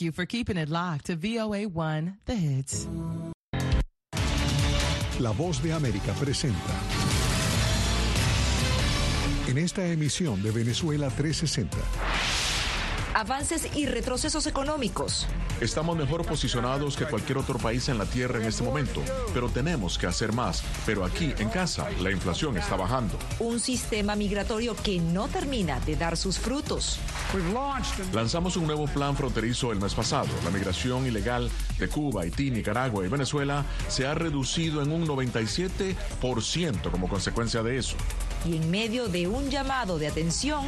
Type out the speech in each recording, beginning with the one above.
you for keeping it locked to VOA1 The Hits. La voz de América presenta. En esta emisión de Venezuela 360. Avances y retrocesos económicos. Estamos mejor posicionados que cualquier otro país en la Tierra en este momento, pero tenemos que hacer más. Pero aquí, en casa, la inflación está bajando. Un sistema migratorio que no termina de dar sus frutos. Lanzamos un nuevo plan fronterizo el mes pasado. La migración ilegal de Cuba, Haití, Nicaragua y Venezuela se ha reducido en un 97% como consecuencia de eso. Y en medio de un llamado de atención,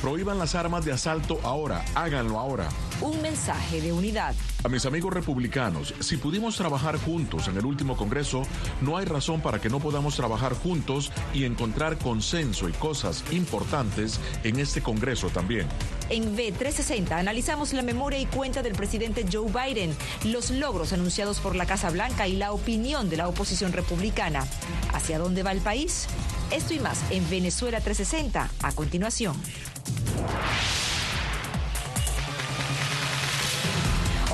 Prohíban las armas de asalto ahora, háganlo ahora. un mensaje de unidad. A mis amigos republicanos, si pudimos trabajar juntos en el último Congreso, no hay razón para que no podamos trabajar juntos y encontrar consenso y cosas importantes en este Congreso también. En B360 analizamos la memoria y cuenta del presidente Joe Biden, los logros anunciados por la Casa Blanca y la opinión de la oposición republicana. ¿Hacia dónde va el país? Esto y más en Venezuela 360 a continuación.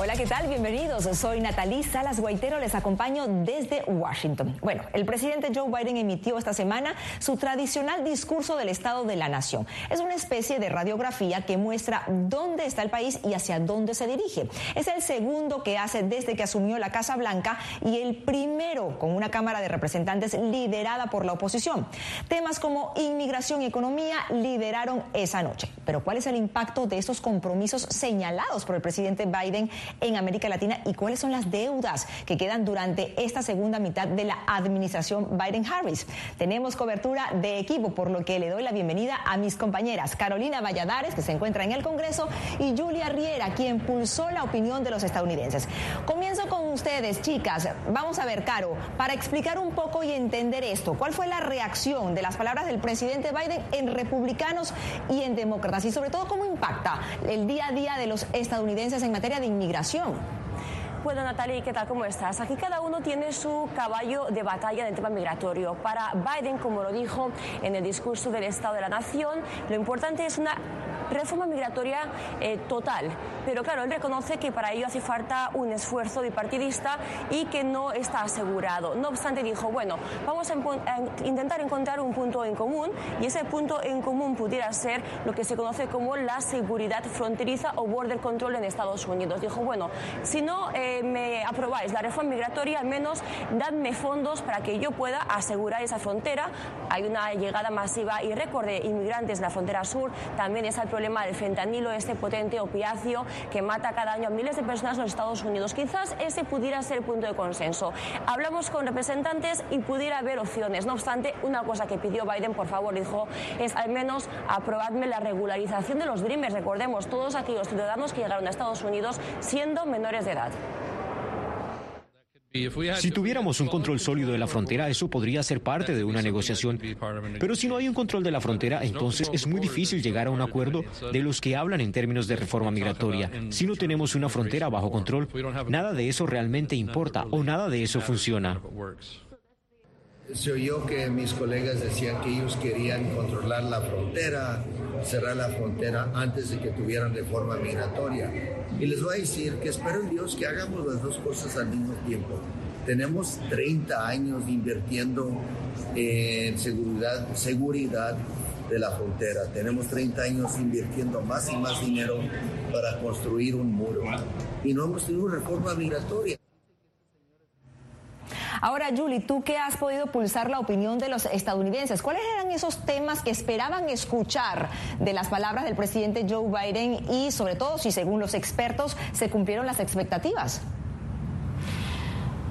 Hola, ¿qué tal? Bienvenidos. Soy Natalí Salas Guaitero, les acompaño desde Washington. Bueno, el presidente Joe Biden emitió esta semana su tradicional discurso del Estado de la Nación. Es una especie de radiografía que muestra dónde está el país y hacia dónde se dirige. Es el segundo que hace desde que asumió la Casa Blanca y el primero con una Cámara de Representantes liderada por la oposición. Temas como inmigración y economía lideraron esa noche. Pero ¿cuál es el impacto de estos compromisos señalados por el presidente Biden en América Latina y cuáles son las deudas que quedan durante esta segunda mitad de la administración Biden-Harris. Tenemos cobertura de equipo, por lo que le doy la bienvenida a mis compañeras Carolina Valladares, que se encuentra en el Congreso, y Julia Riera, quien pulsó la opinión de los estadounidenses. Comienzo con ustedes, chicas. Vamos a ver, Caro, para explicar un poco y entender esto, ¿cuál fue la reacción de las palabras del presidente Biden en republicanos y en demócratas? Y sobre todo, ¿cómo impacta el día a día de los estadounidenses en materia de inmigración? Bueno, Natalia, ¿qué tal? ¿Cómo estás? Aquí cada uno tiene su caballo de batalla en el tema migratorio. Para Biden, como lo dijo en el discurso del Estado de la Nación, lo importante es una reforma migratoria eh, total. Pero claro, él reconoce que para ello hace falta un esfuerzo bipartidista y que no está asegurado. No obstante, dijo, bueno, vamos a, a intentar encontrar un punto en común y ese punto en común pudiera ser lo que se conoce como la seguridad fronteriza o border control en Estados Unidos. Dijo, bueno, si no eh, me aprobáis la reforma migratoria, al menos dadme fondos para que yo pueda asegurar esa frontera. Hay una llegada masiva y récord de inmigrantes en la frontera sur. También está el problema del fentanilo, este potente opiáceo que mata cada año a miles de personas en los Estados Unidos. Quizás ese pudiera ser el punto de consenso. Hablamos con representantes y pudiera haber opciones. No obstante, una cosa que pidió Biden, por favor, dijo, es al menos aprobarme la regularización de los Dreamers. Recordemos, todos aquellos ciudadanos que llegaron a Estados Unidos siendo menores de edad. Si tuviéramos un control sólido de la frontera, eso podría ser parte de una negociación. Pero si no hay un control de la frontera, entonces es muy difícil llegar a un acuerdo de los que hablan en términos de reforma migratoria. Si no tenemos una frontera bajo control, nada de eso realmente importa o nada de eso funciona. Se oyó que mis colegas decían que ellos querían controlar la frontera, cerrar la frontera antes de que tuvieran reforma migratoria. Y les voy a decir que espero en Dios que hagamos las dos cosas al mismo tiempo. Tenemos 30 años invirtiendo en seguridad, seguridad de la frontera. Tenemos 30 años invirtiendo más y más dinero para construir un muro. Y no hemos tenido reforma migratoria. Ahora, Julie, tú que has podido pulsar la opinión de los estadounidenses, ¿cuáles eran esos temas que esperaban escuchar de las palabras del presidente Joe Biden y sobre todo si según los expertos se cumplieron las expectativas?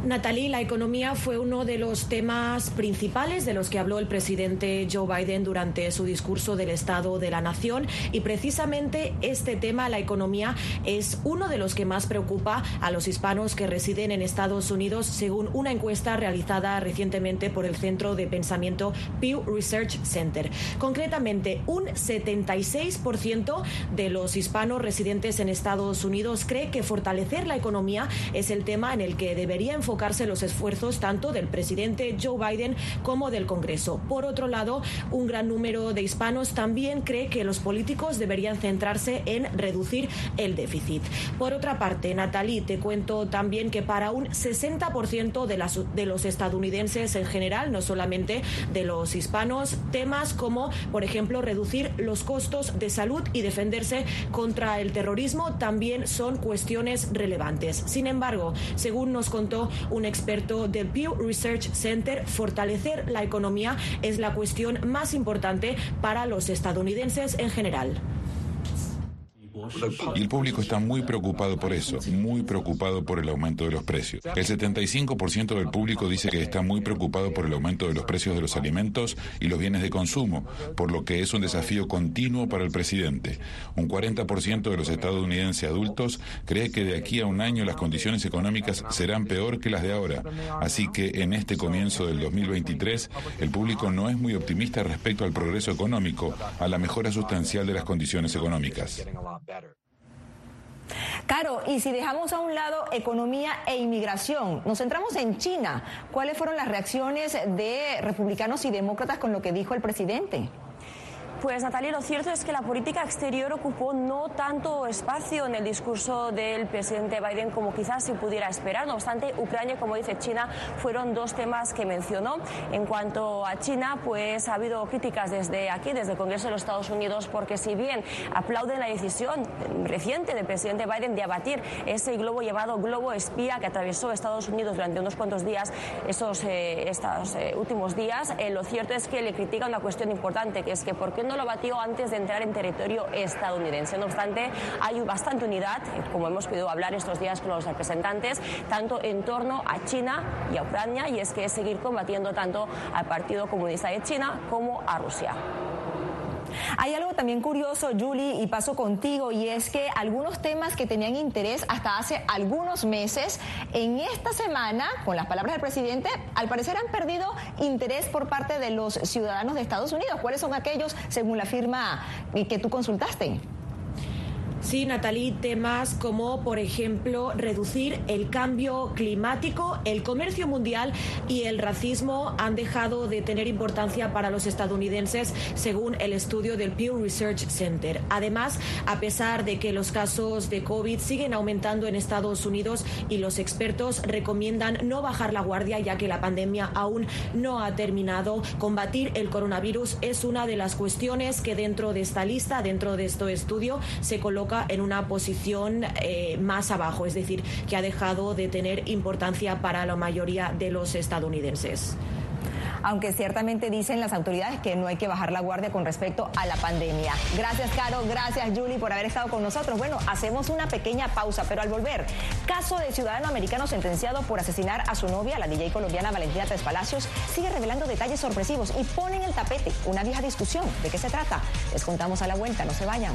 Natalie, la economía fue uno de los temas principales de los que habló el presidente Joe Biden durante su discurso del Estado de la Nación y precisamente este tema, la economía, es uno de los que más preocupa a los hispanos que residen en Estados Unidos, según una encuesta realizada recientemente por el Centro de Pensamiento Pew Research Center. Concretamente, un 76% de los hispanos residentes en Estados Unidos cree que fortalecer la economía es el tema en el que debería enfocarse enfocarse los esfuerzos tanto del presidente Joe Biden como del Congreso. Por otro lado, un gran número de hispanos también cree que los políticos deberían centrarse en reducir el déficit. Por otra parte, Natalie, te cuento también que para un 60% de, las, de los estadounidenses en general, no solamente de los hispanos, temas como, por ejemplo, reducir los costos de salud y defenderse contra el terrorismo también son cuestiones relevantes. Sin embargo, según nos contó un experto del Pew Research Center, fortalecer la economía es la cuestión más importante para los estadounidenses en general. Y el público está muy preocupado por eso, muy preocupado por el aumento de los precios. El 75% del público dice que está muy preocupado por el aumento de los precios de los alimentos y los bienes de consumo, por lo que es un desafío continuo para el presidente. Un 40% de los estadounidenses adultos cree que de aquí a un año las condiciones económicas serán peor que las de ahora. Así que en este comienzo del 2023, el público no es muy optimista respecto al progreso económico, a la mejora sustancial de las condiciones económicas. Caro, y si dejamos a un lado economía e inmigración, nos centramos en China. ¿Cuáles fueron las reacciones de republicanos y demócratas con lo que dijo el presidente? Pues Natalia, lo cierto es que la política exterior ocupó no tanto espacio en el discurso del presidente Biden como quizás se pudiera esperar. No obstante, Ucrania, como dice China, fueron dos temas que mencionó. En cuanto a China, pues ha habido críticas desde aquí, desde el Congreso de los Estados Unidos, porque si bien aplauden la decisión reciente del presidente Biden de abatir ese globo llamado globo espía que atravesó Estados Unidos durante unos cuantos días, esos eh, estos eh, últimos días, eh, lo cierto es que le critica una cuestión importante, que es que por qué no lo batió antes de entrar en territorio estadounidense. No obstante, hay bastante unidad, como hemos podido hablar estos días con los representantes, tanto en torno a China y a Ucrania, y es que es seguir combatiendo tanto al Partido Comunista de China como a Rusia. Hay algo también curioso, Julie, y paso contigo, y es que algunos temas que tenían interés hasta hace algunos meses, en esta semana, con las palabras del presidente, al parecer han perdido interés por parte de los ciudadanos de Estados Unidos. ¿Cuáles son aquellos, según la firma que tú consultaste? Sí, Natalie, temas como, por ejemplo, reducir el cambio climático, el comercio mundial y el racismo han dejado de tener importancia para los estadounidenses, según el estudio del Pew Research Center. Además, a pesar de que los casos de COVID siguen aumentando en Estados Unidos y los expertos recomiendan no bajar la guardia ya que la pandemia aún no ha terminado, combatir el coronavirus es una de las cuestiones que dentro de esta lista, dentro de este estudio, se coloca en una posición eh, más abajo, es decir, que ha dejado de tener importancia para la mayoría de los estadounidenses aunque ciertamente dicen las autoridades que no hay que bajar la guardia con respecto a la pandemia. Gracias, Caro, gracias, Julie, por haber estado con nosotros. Bueno, hacemos una pequeña pausa, pero al volver, caso de ciudadano americano sentenciado por asesinar a su novia, la DJ colombiana Valentina Tres Palacios, sigue revelando detalles sorpresivos y pone en el tapete una vieja discusión. ¿De qué se trata? Les contamos a la vuelta, no se vayan.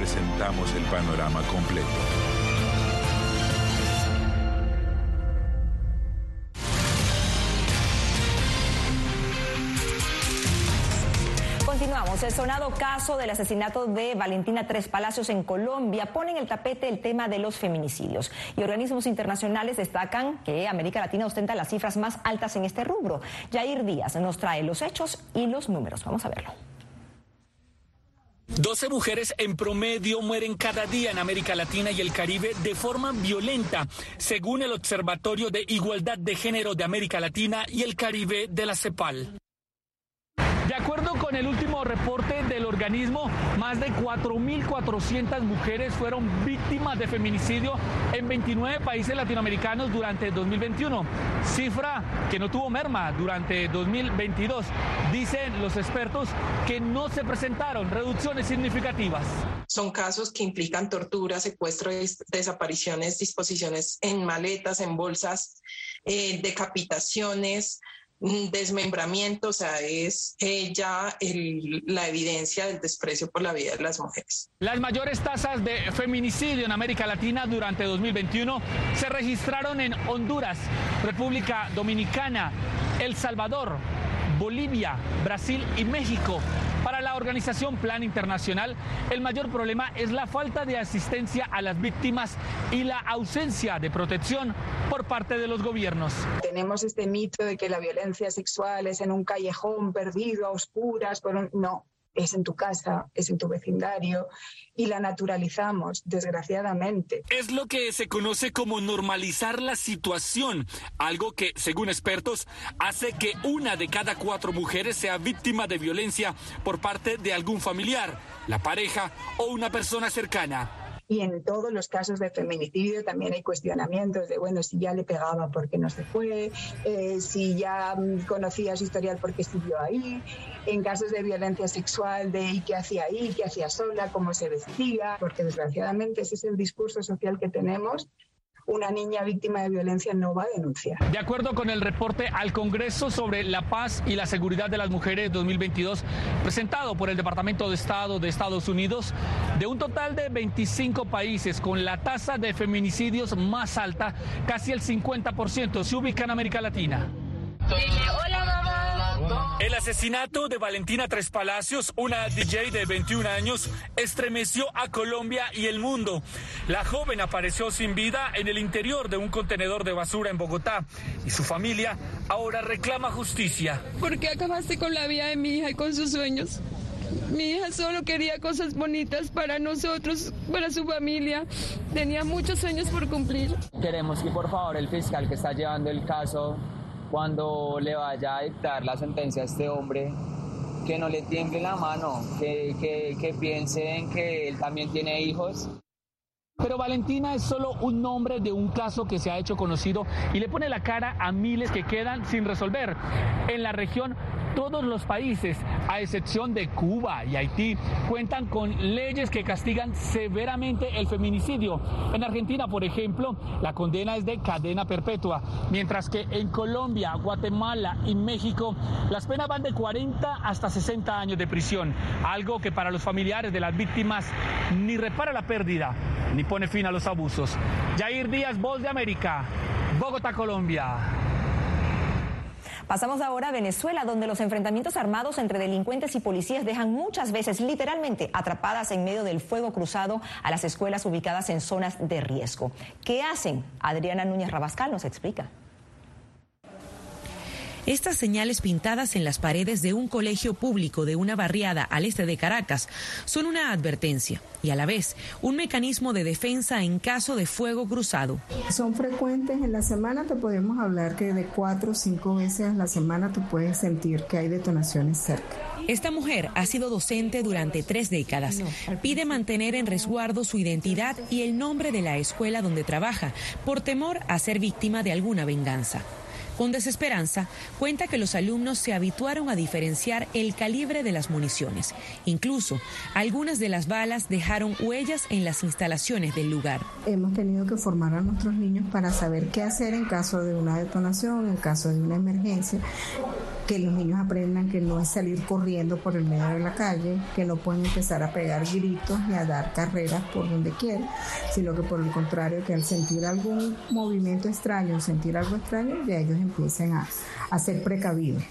presentamos el panorama completo. Continuamos. El sonado caso del asesinato de Valentina Tres Palacios en Colombia pone en el tapete el tema de los feminicidios. Y organismos internacionales destacan que América Latina ostenta las cifras más altas en este rubro. Jair Díaz nos trae los hechos y los números. Vamos a verlo. 12 mujeres en promedio mueren cada día en América Latina y el Caribe de forma violenta, según el Observatorio de Igualdad de Género de América Latina y el Caribe de la CEPAL. Con el último reporte del organismo, más de 4.400 mujeres fueron víctimas de feminicidio en 29 países latinoamericanos durante 2021, cifra que no tuvo merma durante 2022. Dicen los expertos que no se presentaron reducciones significativas. Son casos que implican tortura, secuestro, desapariciones, disposiciones en maletas, en bolsas, eh, decapitaciones desmembramiento, o sea, es ya la evidencia del desprecio por la vida de las mujeres. Las mayores tasas de feminicidio en América Latina durante 2021 se registraron en Honduras, República Dominicana, El Salvador, Bolivia, Brasil y México. Organización Plan Internacional, el mayor problema es la falta de asistencia a las víctimas y la ausencia de protección por parte de los gobiernos. Tenemos este mito de que la violencia sexual es en un callejón perdido, a oscuras, por no, es en tu casa, es en tu vecindario y la naturalizamos, desgraciadamente. Es lo que se conoce como normalizar la situación, algo que, según expertos, hace que una de cada cuatro mujeres sea víctima de violencia por parte de algún familiar, la pareja o una persona cercana y en todos los casos de feminicidio también hay cuestionamientos de, bueno, si ya le pegaba, ¿por qué no se fue? Eh, si ya mm, conocía su historial, ¿por qué siguió ahí? En casos de violencia sexual, de ¿y qué hacía ahí? ¿Qué hacía sola? ¿Cómo se vestía? Porque desgraciadamente ese es el discurso social que tenemos una niña víctima de violencia no va a denunciar. De acuerdo con el reporte al Congreso sobre la paz y la seguridad de las mujeres 2022, presentado por el Departamento de Estado de Estados Unidos, de un total de 25 países con la tasa de feminicidios más alta, casi el 50% se ubica en América Latina. hola mamá. El asesinato de Valentina Tres Palacios, una DJ de 21 años, estremeció a Colombia y el mundo. La joven apareció sin vida en el interior de un contenedor de basura en Bogotá y su familia ahora reclama justicia. ¿Por qué acabaste con la vida de mi hija y con sus sueños? Mi hija solo quería cosas bonitas para nosotros, para su familia. Tenía muchos sueños por cumplir. Queremos que por favor el fiscal que está llevando el caso cuando le vaya a dictar la sentencia a este hombre, que no le tiemble la mano, que, que, que piense en que él también tiene hijos. Pero Valentina es solo un nombre de un caso que se ha hecho conocido y le pone la cara a miles que quedan sin resolver. En la región todos los países, a excepción de Cuba y Haití, cuentan con leyes que castigan severamente el feminicidio. En Argentina, por ejemplo, la condena es de cadena perpetua, mientras que en Colombia, Guatemala y México las penas van de 40 hasta 60 años de prisión, algo que para los familiares de las víctimas ni repara la pérdida ni pone fin a los abusos. Jair Díaz, Voz de América, Bogotá, Colombia. Pasamos ahora a Venezuela, donde los enfrentamientos armados entre delincuentes y policías dejan muchas veces literalmente atrapadas en medio del fuego cruzado a las escuelas ubicadas en zonas de riesgo. ¿Qué hacen? Adriana Núñez Rabascal nos explica. Estas señales pintadas en las paredes de un colegio público de una barriada al este de Caracas son una advertencia y a la vez un mecanismo de defensa en caso de fuego cruzado. Son frecuentes en la semana, te podemos hablar que de cuatro o cinco veces a la semana tú puedes sentir que hay detonaciones cerca. Esta mujer ha sido docente durante tres décadas. Pide mantener en resguardo su identidad y el nombre de la escuela donde trabaja por temor a ser víctima de alguna venganza. Con desesperanza, cuenta que los alumnos se habituaron a diferenciar el calibre de las municiones. Incluso, algunas de las balas dejaron huellas en las instalaciones del lugar. Hemos tenido que formar a nuestros niños para saber qué hacer en caso de una detonación, en caso de una emergencia, que los niños aprendan que no es salir corriendo por el medio de la calle, que no pueden empezar a pegar gritos ni a dar carreras por donde quieran, sino que por el contrario, que al sentir algún movimiento extraño, sentir algo extraño, ya ellos empiecen a, a ser precavidos.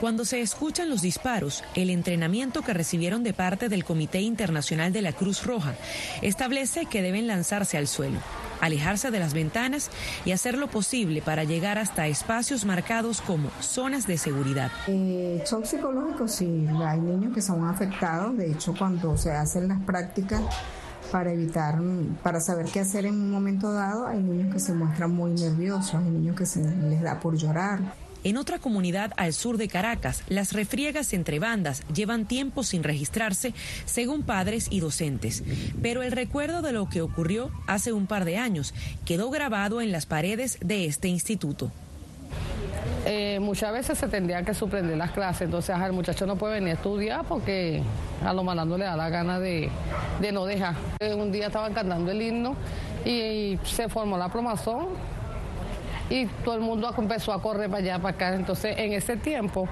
Cuando se escuchan los disparos, el entrenamiento que recibieron de parte del Comité Internacional de la Cruz Roja establece que deben lanzarse al suelo, alejarse de las ventanas y hacer lo posible para llegar hasta espacios marcados como zonas de seguridad. Eh, shock psicológico, sí, hay niños que son afectados, de hecho cuando se hacen las prácticas para evitar, para saber qué hacer en un momento dado, hay niños que se muestran muy nerviosos, hay niños que se les da por llorar. En otra comunidad al sur de Caracas, las refriegas entre bandas llevan tiempo sin registrarse, según padres y docentes. Pero el recuerdo de lo que ocurrió hace un par de años quedó grabado en las paredes de este instituto. Eh, muchas veces se tendría que suspender las clases, entonces el muchacho no puede venir a estudiar porque a lo mandando le da la gana de, no dejar. Eh, un día estaban cantando el himno y, se formó la promazón y todo el mundo empezó a correr para allá, para acá. Entonces, en ese tiempo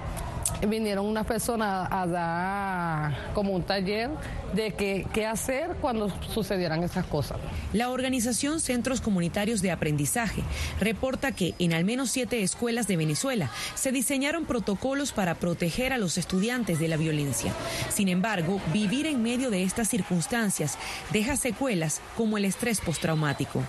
vinieron unas personas a dar como un taller de qué, qué hacer cuando sucedieran esas cosas. La organización Centros Comunitarios de Aprendizaje reporta que en al menos siete escuelas de Venezuela se diseñaron protocolos para proteger a los estudiantes de la violencia. Sin embargo, vivir en medio de estas circunstancias deja secuelas como el estrés postraumático.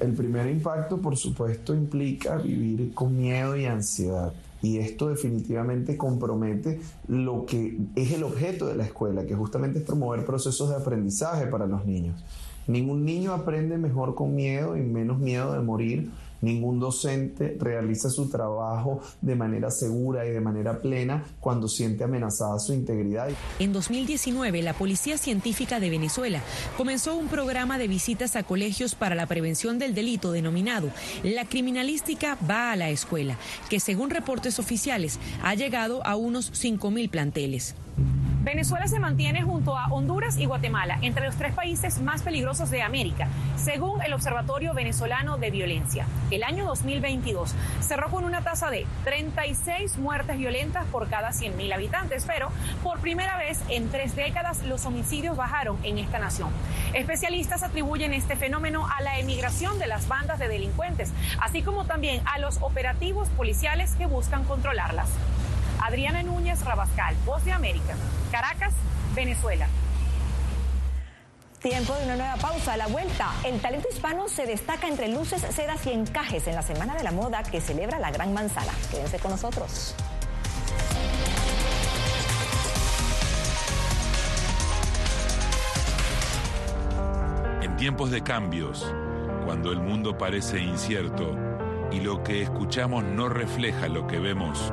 El primer impacto, por supuesto, implica vivir con miedo y ansiedad. Y esto definitivamente compromete lo que es el objeto de la escuela, que justamente es promover procesos de aprendizaje para los niños. Ningún niño aprende mejor con miedo y menos miedo de morir Ningún docente realiza su trabajo de manera segura y de manera plena cuando siente amenazada su integridad. En 2019, la Policía Científica de Venezuela comenzó un programa de visitas a colegios para la prevención del delito denominado La Criminalística va a la escuela, que según reportes oficiales ha llegado a unos 5.000 planteles. Venezuela se mantiene junto a Honduras y Guatemala entre los tres países más peligrosos de América, según el Observatorio Venezolano de Violencia. El año 2022 cerró con una tasa de 36 muertes violentas por cada 100.000 habitantes, pero por primera vez en tres décadas los homicidios bajaron en esta nación. Especialistas atribuyen este fenómeno a la emigración de las bandas de delincuentes, así como también a los operativos policiales que buscan controlarlas. Adriana Núñez Rabascal, Voz de América, Caracas, Venezuela. Tiempo de una nueva pausa. A la vuelta, el talento hispano se destaca entre luces, sedas y encajes en la Semana de la Moda que celebra la Gran Manzana. Quédense con nosotros. En tiempos de cambios, cuando el mundo parece incierto y lo que escuchamos no refleja lo que vemos,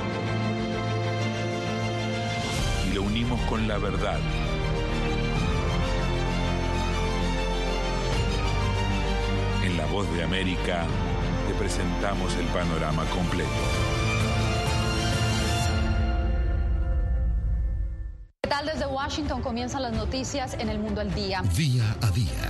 unimos con la verdad. En La Voz de América te presentamos el panorama completo. ¿Qué tal? Desde Washington comienzan las noticias en el mundo al día. Día a día,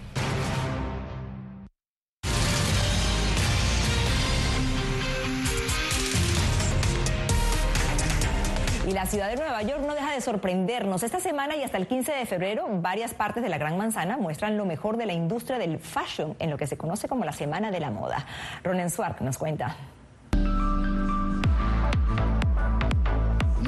Ciudad de Nueva York no deja de sorprendernos. Esta semana y hasta el 15 de febrero, varias partes de la Gran Manzana muestran lo mejor de la industria del fashion en lo que se conoce como la Semana de la Moda. Ronen Swark nos cuenta.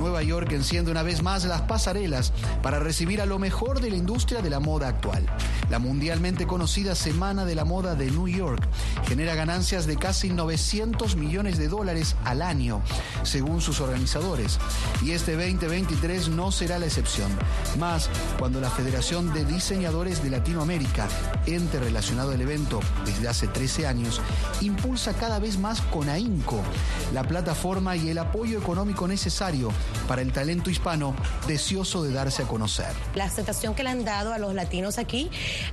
Nueva York enciende una vez más las pasarelas para recibir a lo mejor de la industria de la moda actual. La mundialmente conocida Semana de la Moda de New York genera ganancias de casi 900 millones de dólares al año, según sus organizadores. Y este 2023 no será la excepción. Más cuando la Federación de Diseñadores de Latinoamérica, ente relacionado al evento desde hace 13 años, impulsa cada vez más con AINCO la plataforma y el apoyo económico necesario para el talento hispano deseoso de darse a conocer. La aceptación que le han dado a los latinos aquí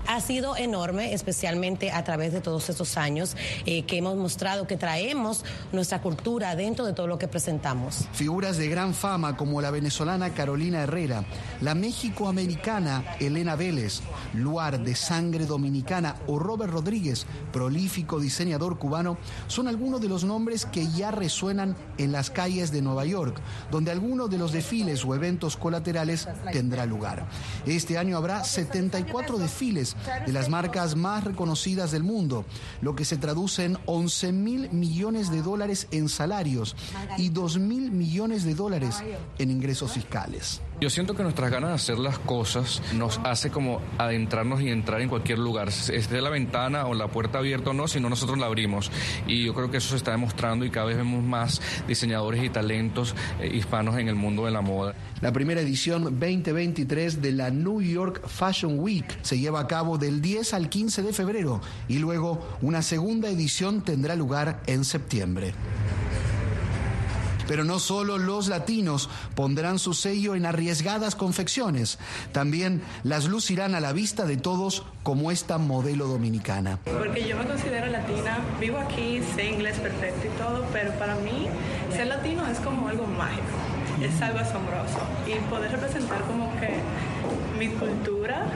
ha sido enorme, especialmente a través de todos estos años eh, que hemos mostrado que traemos nuestra cultura dentro de todo lo que presentamos. Figuras de gran fama como la venezolana Carolina Herrera, la mexicoamericana Elena Vélez, Luar de sangre dominicana o Robert Rodríguez, prolífico diseñador cubano, son algunos de los nombres que ya resuenan en las calles de Nueva York, donde alguno de los desfiles o eventos colaterales tendrá lugar. Este año habrá 74 desfiles de las marcas más reconocidas del mundo, lo que se traduce en 11 mil millones de dólares en salarios y 2 mil millones de dólares en ingresos fiscales. Yo siento que nuestras ganas de hacer las cosas nos hace como adentrarnos y entrar en cualquier lugar, esté la ventana o la puerta abierta o no, si no nosotros la abrimos. Y yo creo que eso se está demostrando y cada vez vemos más diseñadores y talentos eh, hispanos en el mundo de la moda. La primera edición 2023 de la New York Fashion Week se lleva a cabo del 10 al 15 de febrero y luego una segunda edición tendrá lugar en septiembre. Pero no solo los latinos pondrán su sello en arriesgadas confecciones, también las lucirán a la vista de todos como esta modelo dominicana. Porque yo me considero latina, vivo aquí, sé inglés perfecto y todo, pero para mí ser latino es como algo mágico, es algo asombroso y poder representar como que mi cultura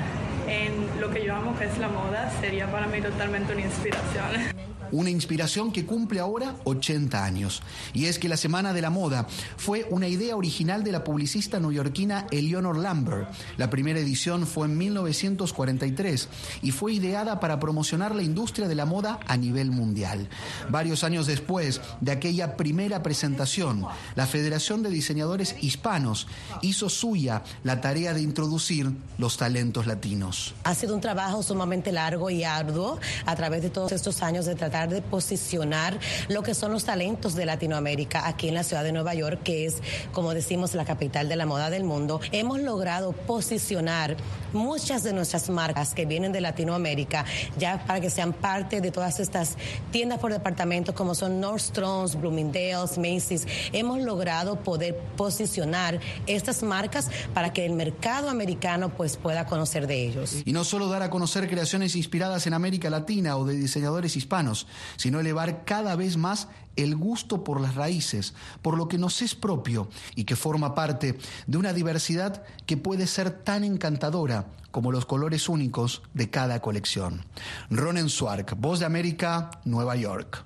en lo que yo amo que es la moda sería para mí totalmente una inspiración. Una inspiración que cumple ahora 80 años. Y es que la Semana de la Moda fue una idea original de la publicista neoyorquina Eleanor Lambert. La primera edición fue en 1943 y fue ideada para promocionar la industria de la moda a nivel mundial. Varios años después de aquella primera presentación, la Federación de Diseñadores Hispanos hizo suya la tarea de introducir los talentos latinos. Ha sido un trabajo sumamente largo y arduo a través de todos estos años de tratar de posicionar lo que son los talentos de Latinoamérica aquí en la ciudad de Nueva York, que es, como decimos, la capital de la moda del mundo. Hemos logrado posicionar muchas de nuestras marcas que vienen de Latinoamérica ya para que sean parte de todas estas tiendas por departamentos como son Nordstrom's, Bloomingdale's, Macy's. Hemos logrado poder posicionar estas marcas para que el mercado americano pues pueda conocer de ellos. Y no solo dar a conocer creaciones inspiradas en América Latina o de diseñadores hispanos, sino elevar cada vez más el gusto por las raíces, por lo que nos es propio y que forma parte de una diversidad que puede ser tan encantadora como los colores únicos de cada colección. Ronen Swark, Voz de América, Nueva York.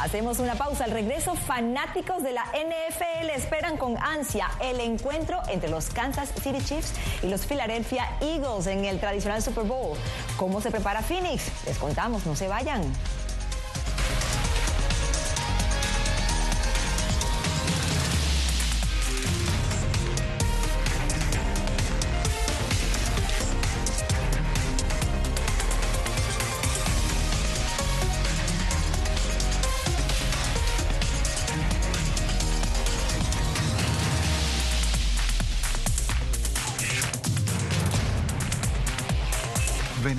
Hacemos una pausa. Al regreso, fanáticos de la NFL esperan con ansia el encuentro entre los Kansas City Chiefs y los Philadelphia Eagles en el tradicional Super Bowl. ¿Cómo se prepara Phoenix? Les contamos, no se vayan.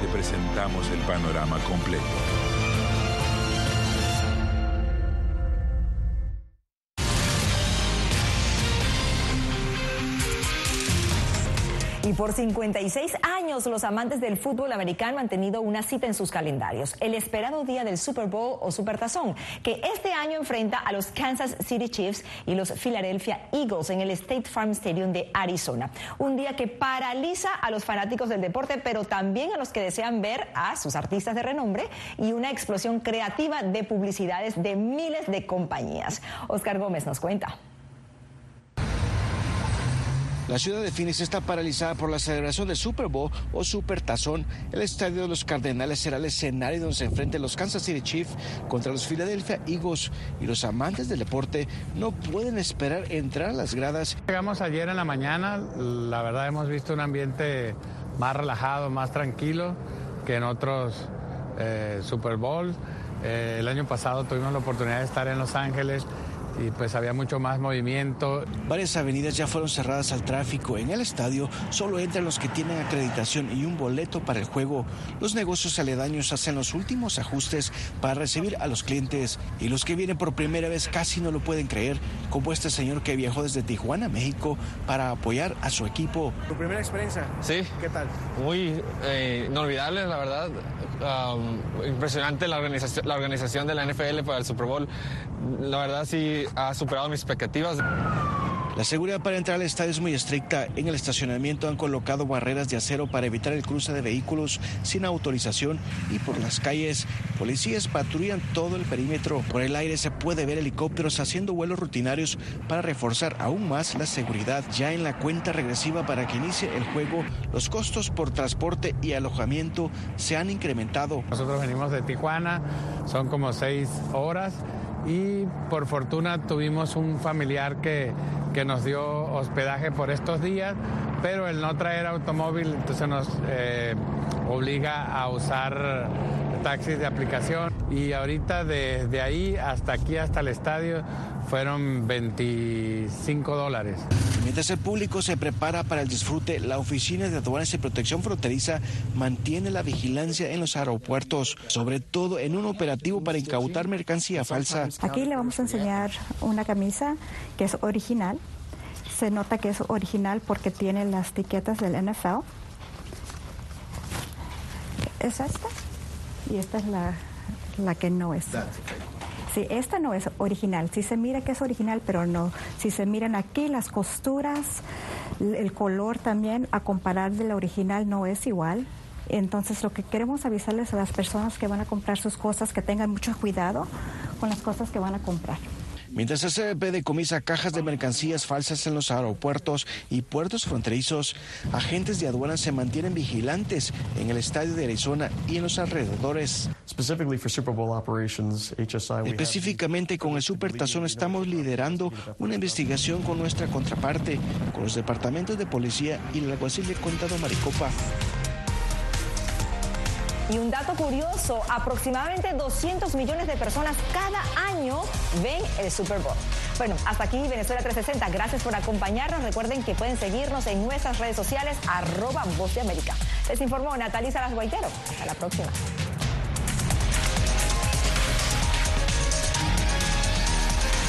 te presentamos el panorama completo. Y por 56 años los amantes del fútbol americano han tenido una cita en sus calendarios, el esperado día del Super Bowl o Supertazón, que este año enfrenta a los Kansas City Chiefs y los Philadelphia Eagles en el State Farm Stadium de Arizona. Un día que paraliza a los fanáticos del deporte, pero también a los que desean ver a sus artistas de renombre y una explosión creativa de publicidades de miles de compañías. Oscar Gómez nos cuenta. La ciudad de Phoenix está paralizada por la celebración del Super Bowl o Super Tazón. El estadio de los Cardenales será el escenario donde se enfrenten los Kansas City Chiefs contra los Philadelphia Eagles y los amantes del deporte no pueden esperar entrar a las gradas. Llegamos ayer en la mañana, la verdad hemos visto un ambiente más relajado, más tranquilo que en otros eh, Super Bowl. Eh, el año pasado tuvimos la oportunidad de estar en Los Ángeles y pues había mucho más movimiento. Varias avenidas ya fueron cerradas al tráfico. En el estadio solo entran los que tienen acreditación y un boleto para el juego. Los negocios aledaños hacen los últimos ajustes para recibir a los clientes y los que vienen por primera vez casi no lo pueden creer, como este señor que viajó desde Tijuana, México, para apoyar a su equipo. ¿Tu primera experiencia? Sí. ¿Qué tal? Muy eh, inolvidable, la verdad. Um, impresionante la organización, la organización de la NFL para el Super Bowl. La verdad sí ha superado mis expectativas. La seguridad para entrar al estadio es muy estricta. En el estacionamiento han colocado barreras de acero para evitar el cruce de vehículos sin autorización y por las calles policías patrullan todo el perímetro. Por el aire se puede ver helicópteros haciendo vuelos rutinarios para reforzar aún más la seguridad. Ya en la cuenta regresiva para que inicie el juego, los costos por transporte y alojamiento se han incrementado. Nosotros venimos de Tijuana, son como seis horas y por fortuna tuvimos un familiar que, que nos dio hospedaje por estos días, pero el no traer automóvil entonces nos eh, obliga a usar taxis de aplicación y ahorita desde ahí hasta aquí, hasta el estadio, fueron 25 dólares. Mientras el público se prepara para el disfrute, la Oficina de Aduanas y Protección Fronteriza mantiene la vigilancia en los aeropuertos, sobre todo en un operativo para incautar mercancía falsa. Aquí le vamos a enseñar una camisa que es original. Se nota que es original porque tiene las etiquetas del NFL. Es esta y esta es la, la que no es. Sí, esta no es original. Sí se mira que es original, pero no. Si se miran aquí las costuras, el color también, a comparar de la original no es igual. Entonces lo que queremos avisarles a las personas que van a comprar sus cosas, que tengan mucho cuidado con las cosas que van a comprar. Mientras el CBP decomisa cajas de mercancías falsas en los aeropuertos y puertos fronterizos, agentes de aduanas se mantienen vigilantes en el estadio de Arizona y en los alrededores. Específicamente con el Supertazón estamos liderando una investigación con nuestra contraparte, con los departamentos de policía y el alguacil de condado Maricopa. Y un dato curioso, aproximadamente 200 millones de personas cada año ven el Super Bowl. Bueno, hasta aquí Venezuela 360. Gracias por acompañarnos. Recuerden que pueden seguirnos en nuestras redes sociales, arroba Voz de América. Les informó Natalia Salas Guaitero. Hasta la próxima.